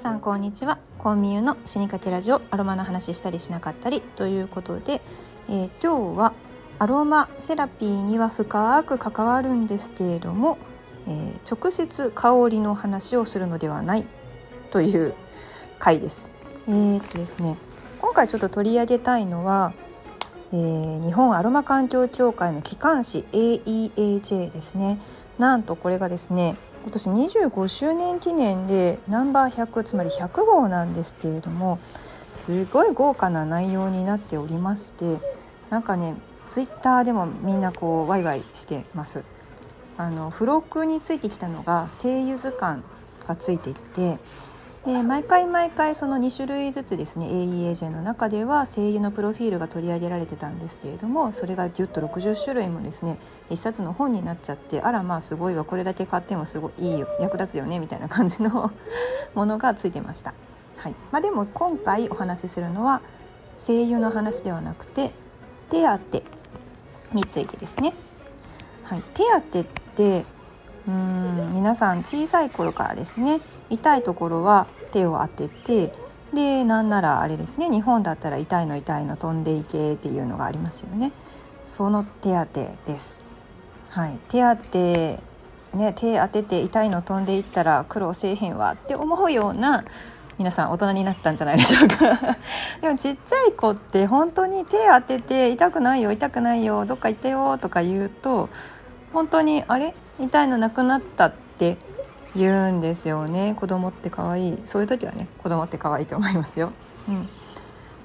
さんこんにちはコンミュの死にかけラジオアロマの話したりしなかったりということで、えー、今日はアロマセラピーには深く関わるんですけれども、えー、直接香りの話をするのではないという回です。えー、っとですね今回ちょっと取り上げたいのは、えー、日本アロマ環境協会の機関誌 AEAJ ですね。なんとこれがですね今年25周年記念でナンバー100つまり100号なんですけれどもすごい豪華な内容になっておりましてなんかねツイッターでもみんなこうワイワイしてます。あの付録についてきたのが声優図鑑がついていてで毎回毎回その2種類ずつですね AEAJ の中では声優のプロフィールが取り上げられてたんですけれどもそれがギュッと60種類もですね1冊の本になっちゃってあらまあすごいわこれだけ買ってもすごいいい役立つよねみたいな感じの ものがついてました。はいまあ、でも今回お話しするのは声優の話ではなくて手当についてですね。はい、手当ってうん皆さん小さい頃からですね痛いところは手を当ててでなんならあれですね日本だったら痛いの痛いの飛んでいけっていうのがありますよね。その手当です。はい、手当ね、手当てて痛いの飛んでいったら苦労せえへんわって思うような皆さん大人になったんじゃないでしょうか。でもちっちゃい子って本当に手当てて痛くないよ痛くないよどっか行ってよとか言うと本当にあれ？痛いのなくなったって言うんですよね子供って可愛いそういう時はね子供って可愛いと思いますよ。うん、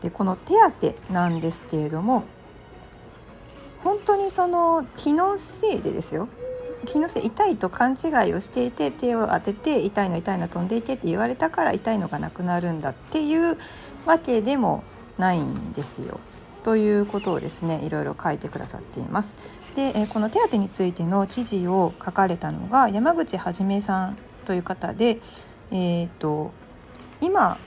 でこの手当なんですけれども本当にその気のせいでですよ気のせい痛いと勘違いをしていて手を当てて痛いの痛いの飛んでいてって言われたから痛いのがなくなるんだっていうわけでもないんですよ。ということをですねいろいろ書いてくださっています。で、えこの手当についての記事を書かれたのが山口はじめさんという方で、えーと、今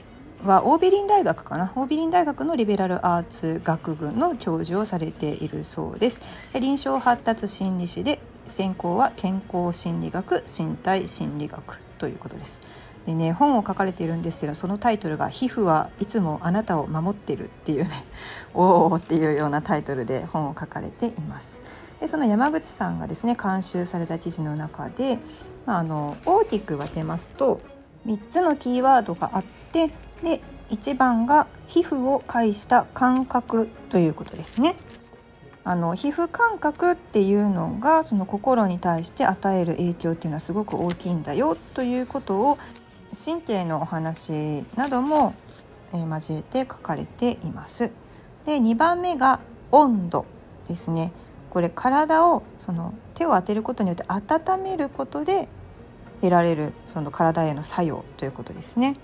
はオービリン大学かな？オービリン大学のリベラルアーツ学部の教授をされているそうです。臨床発達心理士で専攻は健康心理学身体心理学ということです。でね本を書かれているんですけどそのタイトルが「皮膚はいつもあなたを守ってる」っていうねおおっていうようなタイトルで本を書かれています。でその山口さんがですね監修された記事の中で、まあ、あの大きく分けますと3つのキーワードがあってで1番が皮膚を介した感覚ということですね。あの皮膚感覚っていうのがその心に対して与える影響っていうのはすごく大きいんだよということを神経のお話なども、え、交えて書かれています。で2番目が温度ですね。これ体をその手を当てることによって温めることで得られるその体への作用ということですね。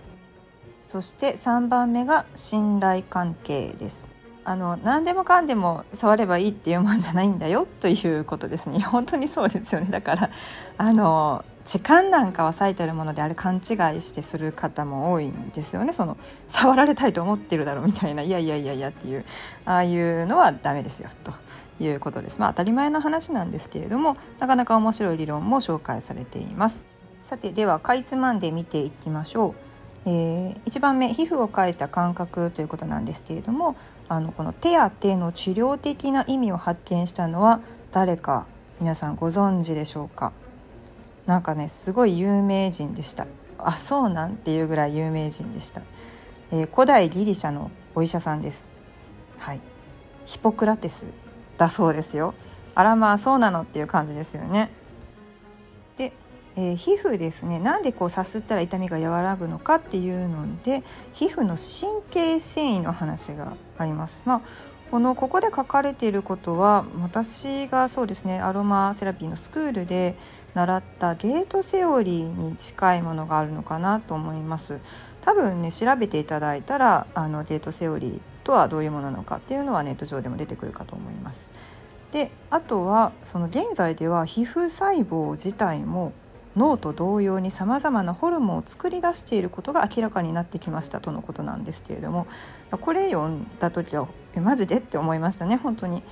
そして3番目が信頼関係です。あの何でもかんでも触ればいいっていうもんじゃないんだよ ということですね。本当にそうですよね。だからあの時間なんかは割いてるものであれ勘違いしてする方も多いんですよね。その触られたいと思ってるだろうみたいないやいやいやいやっていうああいうのはダメですよと。いうことです。まあ当たり前の話なんですけれどもなかなか面白い理論も紹介されています。さてではかいつまんで見ていきましょう。えー、1番目皮膚を介した感覚ということなんですけれどもあのこの手当ての治療的な意味を発見したのは誰か皆さんご存知でしょうか？なんかねすごい有名人でしたあそうなんていうぐらい有名人でした、えー、古代ギリシャのお医者さんですはいヒポクラテスだそうですよ。あらまあそうなのっていう感じですよね。で、えー、皮膚ですね。なんでこうさすったら痛みが和らぐのかっていうので皮膚の神経繊維の話があります。まあこのここで書かれていることは私がそうですねアロマセラピーのスクールで習ったゲートセオリーに近いものがあるのかなと思います。多分ね調べていただいたらあのゲートセオリーとはどういうものなのかっていうのはネット上でも出てくるかと思います。であとはその現在では皮膚細胞自体も脳と同様にさまざまなホルモンを作り出していることが明らかになってきましたとのことなんですけれどもこれ読んだ時はえマジでって思いましたね本当に。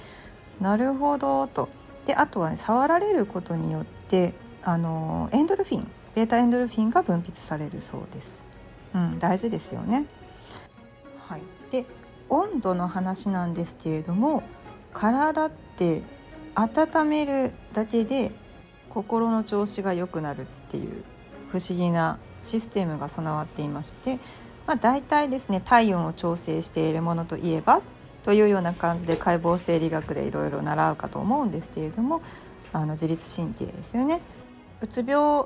なるほどと。であとは、ね、触られることによってあのエンドルフィンベータエンドルフィンが分泌されるそうです。うん、大事ですよね。温度の話なんですけれども体って温めるだけで心の調子が良くなるっていう不思議なシステムが備わっていまして、まあ、大体ですね体温を調整しているものといえばというような感じで解剖生理学でいろいろ習うかと思うんですけれどもあの自律神経ですよね。うつ病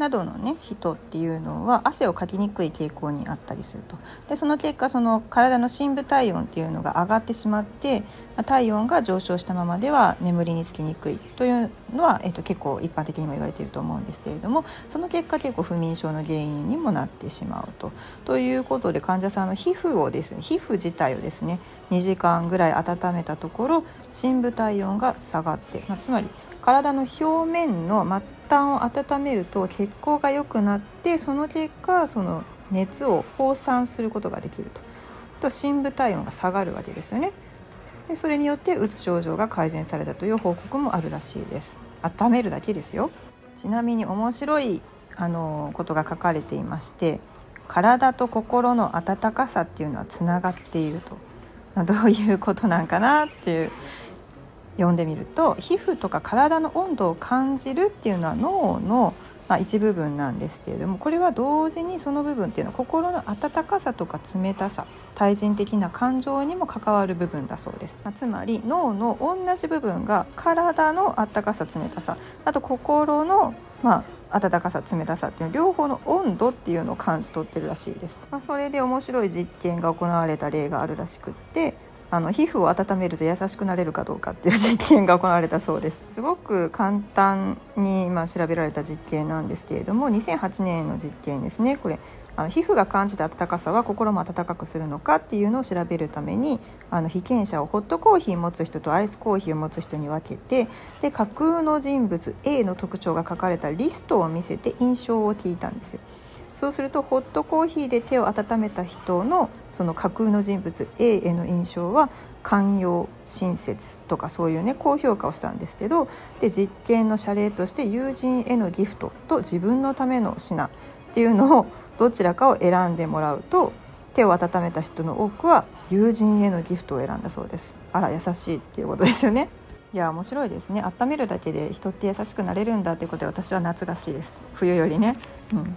などのね人っていうのは汗をかきにくい傾向にあったりするとでその結果その体の深部体温っていうのが上がってしまって体温が上昇したままでは眠りにつきにくいというのは、えっと、結構一般的にも言われていると思うんですけれどもその結果結構不眠症の原因にもなってしまうと。ということで患者さんの皮膚をですね皮膚自体をですね2時間ぐらい温めたところ深部体温が下がって、まあ、つまり体の表面の末端を温めると血行が良くなってその結果その熱を放散することができると。と深部体温が下がるわけですよね。でそれによってうつ症状が改善されたという報告もあるらしいです。温めるだけですよ。ちなみに面白いあのことが書かれていまして体と心の温かさっていうのはつながっているとどういうことなんかなっていう読んでみると皮膚とか体の温度を感じるっていうのは脳のまあ、一部分なんですけれどもこれは同時にその部分っていうのは心の温かさとか冷たさ対人的な感情にも関わる部分だそうです、まあ、つまり脳の同じ部分が体の温かさ冷たさあと心のまあ温かさ冷たさっていう両方の温度っていうのを感じ取ってるらしいです、まあ、それで面白い実験が行われた例があるらしくってあの皮膚を温めると優しくなれるかどうかっていう実験が行われたそうですすごく簡単にまあ調べられた実験なんですけれども2008年の実験ですねこれあの皮膚が感じた温かさは心も温かくするのかっていうのを調べるためにあの被験者をホットコーヒー持つ人とアイスコーヒーを持つ人に分けてで架空の人物 A の特徴が書かれたリストを見せて印象を聞いたんですよ。そうするとホットコーヒーで手を温めた人のその架空の人物 A への印象は寛容親切とかそういうね高評価をしたんですけどで実験の謝礼として友人へのギフトと自分のための品っていうのをどちらかを選んでもらうと手を温めた人の多くは友人へのギフトを選んだそうです。あら優しいっていうことですよね。いや面白いですね。温めるだけで人って優しくなれるんだってことで私は夏が好きです。冬よりね、うん、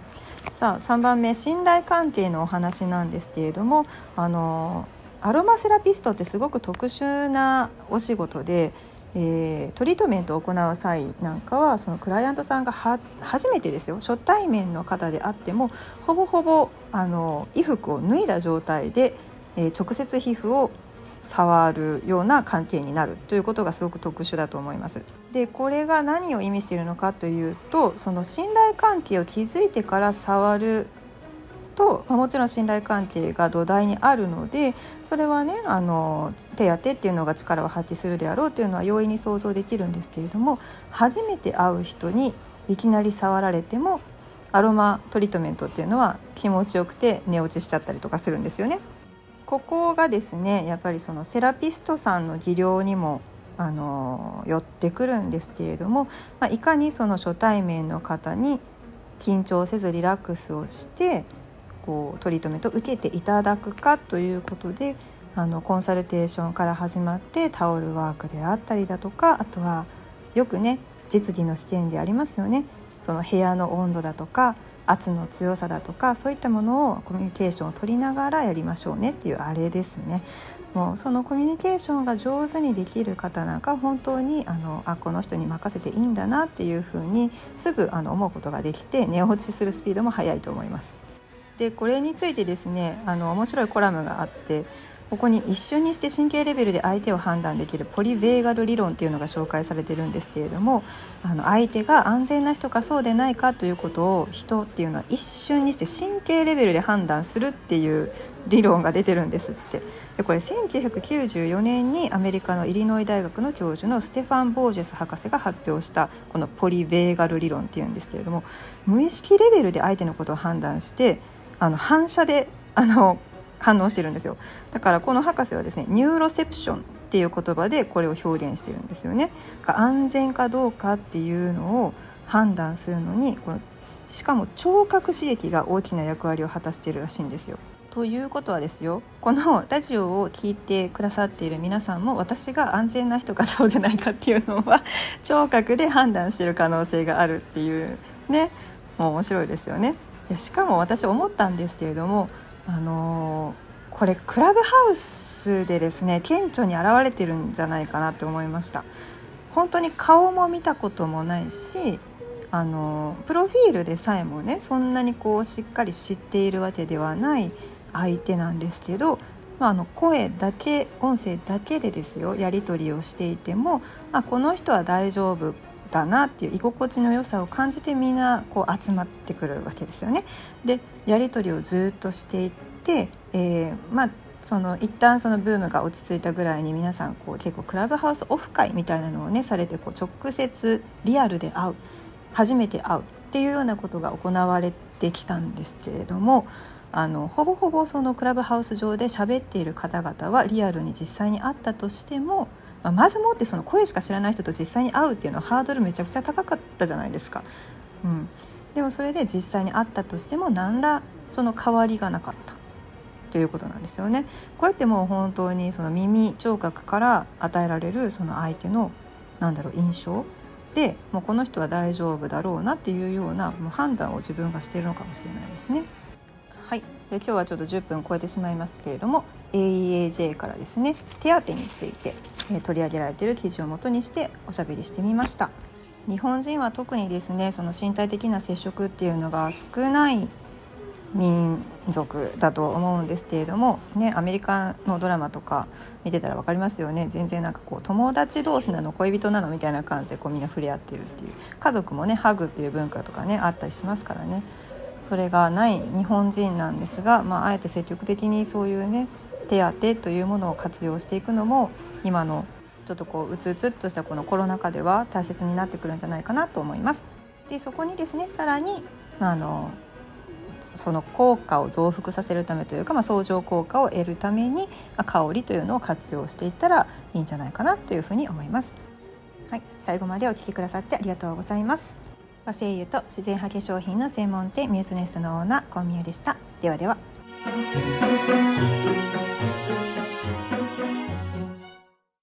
さあ3番目信頼関係のお話なんですけれどもあのアロマセラピストってすごく特殊なお仕事で、えー、トリートメントを行う際なんかはそのクライアントさんが初めてですよ初対面の方であってもほぼほぼあの衣服を脱いだ状態で、えー、直接皮膚を触るような関係になるということがすごく特殊だと思います。でこれが何を意味しているのかというとその信頼関係を築いてから触ると、ま、もちろん信頼関係が土台にあるのでそれはねあの手当てっていうのが力を発揮するであろうというのは容易に想像できるんですけれども初めて会う人にいきなり触られてもアロマトリートメントっていうのは気持ちよくて寝落ちしちゃったりとかするんですよね。ここがですねやっぱりそのセラピストさんの技量にもあの寄ってくるんですけれども、まあ、いかにその初対面の方に緊張せずリラックスをしてこうトリートメントを受けていただくかということであのコンサルテーションから始まってタオルワークであったりだとかあとはよくね実技の視点でありますよね。その部屋の温度だとか圧の強さだとかそういったものをコミュニケーションを取りながらやりましょうねっていうあれですね。もうそのコミュニケーションが上手にできる方なんか本当にあのあこの人に任せていいんだなっていうふうにすぐあの思うことができて寝落ちするスピードも速いと思います。でこれについてですねあの面白いコラムがあってここに一瞬にして神経レベルで相手を判断できるポリベーガル理論っていうのが紹介されてるんですけれどもあの相手が安全な人かそうでないかということを人っていうのは一瞬にして神経レベルで判断するっていう理論が出てるんですって。でこれ1994年にアメリカのイリノイ大学の教授のステファン・ポージェス博士が発表したこのポリベーガル理論っていうんですけれども無意識レベルで相手のことを判断してあの反射であの反応してるんですよだからこの博士はですねニューロセプションっていう言葉でこれを表現してるんですよね安全かどうかっていうのを判断するのにこのしかも聴覚刺激が大きな役割を果たしているらしいんですよ。ということはですよこのラジオを聴いてくださっている皆さんも私が安全な人かそうでないかっていうのは聴覚で判断してる可能性があるっていうねもう面白いですよね。いやしかも私思ったんですけれどもあの、これクラブハウスでですね顕著に現れてるんじゃないかなと思いました。本当に顔も見たこともないしあのプロフィールでさえもねそんなにこうしっかり知っているわけではない相手なんですけど、まあ、あの声だけ音声だけでですよやり取りをしていても、まあ、この人は大丈夫だなっていう居心地の良さを感じてみんなこう集まってくるわけですよね。でやり取りをずっとしていって、えー、まあその一旦そのブームが落ち着いたぐらいに皆さんこう結構クラブハウスオフ会みたいなのをねされてこう直接リアルで会う初めて会うっていうようなことが行われてきたんですけれどもあのほぼほぼそのクラブハウス上で喋っている方々はリアルに実際に会ったとしてもまあ、まずもってその声しか知らない人と実際に会うっていうのはハードルめちゃくちゃ高かったじゃないですか。うん、でもそれで実際に会ったとしても何らその変わりがなかったということなんですよね。これってもう本当にその耳聴覚から与えられるその相手のなんだろう印象でもうこの人は大丈夫だろうなっていうようなもう判断を自分がしているのかもしれないですね。はい、で今日はちょっと10分超えてしまいますけれども AEAJ からですね手当について、取り上げられている記事をもとにしておしゃべりしてみました。日本人は特にですねその身体的な接触っていうのが少ない民族だと思うんですけれども、ね、アメリカのドラマとか見てたら分かりますよね。全然なんかこう友達同士なの恋人なのみたいな感じでこうみんな触れ合ってるっていう。家族もねハグっていう文化とかねあったりしますからね。それがない日本人なんですが、まあ、あえて積極的にそういうね手当というものを活用していくのも今のちょっとこううつうつっとしたこのコロナ禍では大切になってくるんじゃないかなと思います。でそこにですねさらに、まあ、あのその効果を増幅させるためというか、まあ、相乗効果を得るために、まあ、香りというのを活用していったらいいんじゃないかなというふうに思います。はい、最後までお聞きくださってありがとうございます。和製油と自然派化粧品の専門店ミュースネスのオーナーコンミュでした。ではでは。